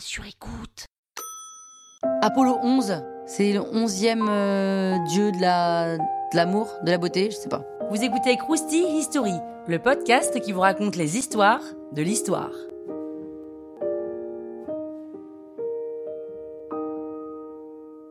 sur écoute. Apollo 11, c'est le onzième euh, dieu de la de l'amour, de la beauté, je sais pas. Vous écoutez Krusty History, le podcast qui vous raconte les histoires de l'histoire.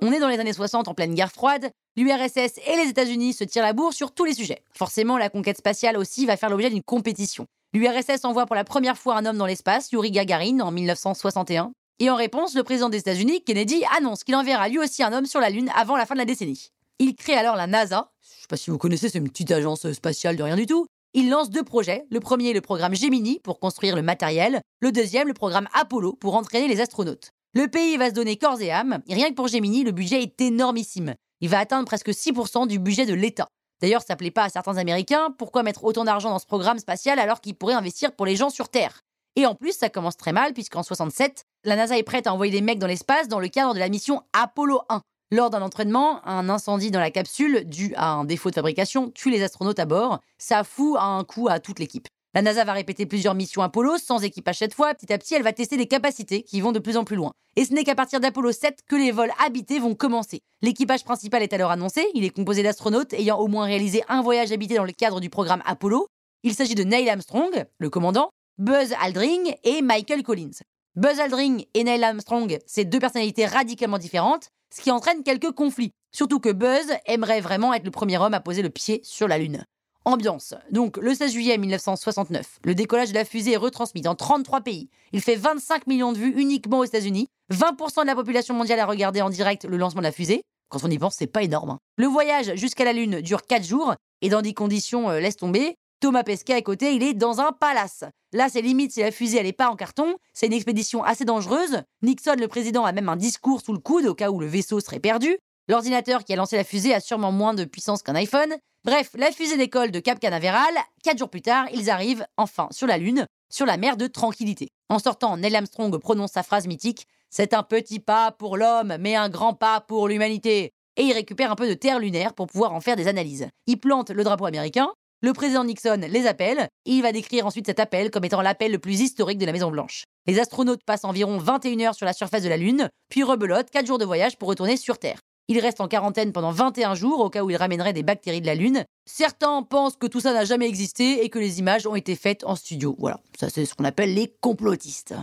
On est dans les années 60 en pleine guerre froide, l'URSS et les États-Unis se tirent la bourre sur tous les sujets. Forcément, la conquête spatiale aussi va faire l'objet d'une compétition. L'URSS envoie pour la première fois un homme dans l'espace, Yuri Gagarin, en 1961. Et en réponse, le président des États-Unis, Kennedy, annonce qu'il enverra lui aussi un homme sur la Lune avant la fin de la décennie. Il crée alors la NASA. Je sais pas si vous connaissez, c'est une petite agence spatiale de rien du tout. Il lance deux projets. Le premier, le programme Gemini pour construire le matériel. Le deuxième, le programme Apollo pour entraîner les astronautes. Le pays va se donner corps et âme. Et rien que pour Gemini, le budget est énormissime. Il va atteindre presque 6% du budget de l'État. D'ailleurs, ça plaît pas à certains Américains. Pourquoi mettre autant d'argent dans ce programme spatial alors qu'ils pourraient investir pour les gens sur Terre? Et en plus, ça commence très mal puisqu'en 67, la NASA est prête à envoyer des mecs dans l'espace dans le cadre de la mission Apollo 1. Lors d'un entraînement, un incendie dans la capsule, dû à un défaut de fabrication, tue les astronautes à bord. Ça fout un coup à toute l'équipe. La NASA va répéter plusieurs missions Apollo, sans équipage cette fois. Petit à petit, elle va tester des capacités qui vont de plus en plus loin. Et ce n'est qu'à partir d'Apollo 7 que les vols habités vont commencer. L'équipage principal est alors annoncé. Il est composé d'astronautes ayant au moins réalisé un voyage habité dans le cadre du programme Apollo. Il s'agit de Neil Armstrong, le commandant, Buzz Aldrin et Michael Collins. Buzz Aldrin et Neil Armstrong, c'est deux personnalités radicalement différentes, ce qui entraîne quelques conflits. Surtout que Buzz aimerait vraiment être le premier homme à poser le pied sur la Lune. Ambiance. Donc, le 16 juillet 1969, le décollage de la fusée est retransmis dans 33 pays. Il fait 25 millions de vues uniquement aux États-Unis. 20% de la population mondiale a regardé en direct le lancement de la fusée. Quand on y pense, c'est pas énorme. hein. Le voyage jusqu'à la Lune dure 4 jours, et dans des conditions euh, laisse tomber. Thomas Pesquet à côté, il est dans un palace. Là, c'est limite si la fusée elle est pas en carton. C'est une expédition assez dangereuse. Nixon, le président, a même un discours sous le coude au cas où le vaisseau serait perdu. L'ordinateur qui a lancé la fusée a sûrement moins de puissance qu'un iPhone. Bref, la fusée décolle de Cap Canaveral. Quatre jours plus tard, ils arrivent enfin sur la Lune, sur la mer de tranquillité. En sortant, Neil Armstrong prononce sa phrase mythique C'est un petit pas pour l'homme, mais un grand pas pour l'humanité. Et il récupère un peu de terre lunaire pour pouvoir en faire des analyses. Il plante le drapeau américain. Le président Nixon les appelle, et il va décrire ensuite cet appel comme étant l'appel le plus historique de la Maison-Blanche. Les astronautes passent environ 21 heures sur la surface de la Lune, puis rebelotent 4 jours de voyage pour retourner sur Terre. Ils restent en quarantaine pendant 21 jours au cas où ils ramèneraient des bactéries de la Lune. Certains pensent que tout ça n'a jamais existé et que les images ont été faites en studio. Voilà, ça c'est ce qu'on appelle les complotistes.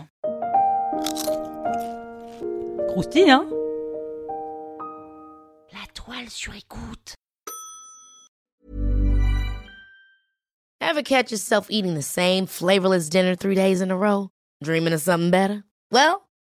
Krusty, hein? La toile sur écoute. Ever catch yourself eating the same flavorless dinner three days in a row? Dreaming of something better? Well,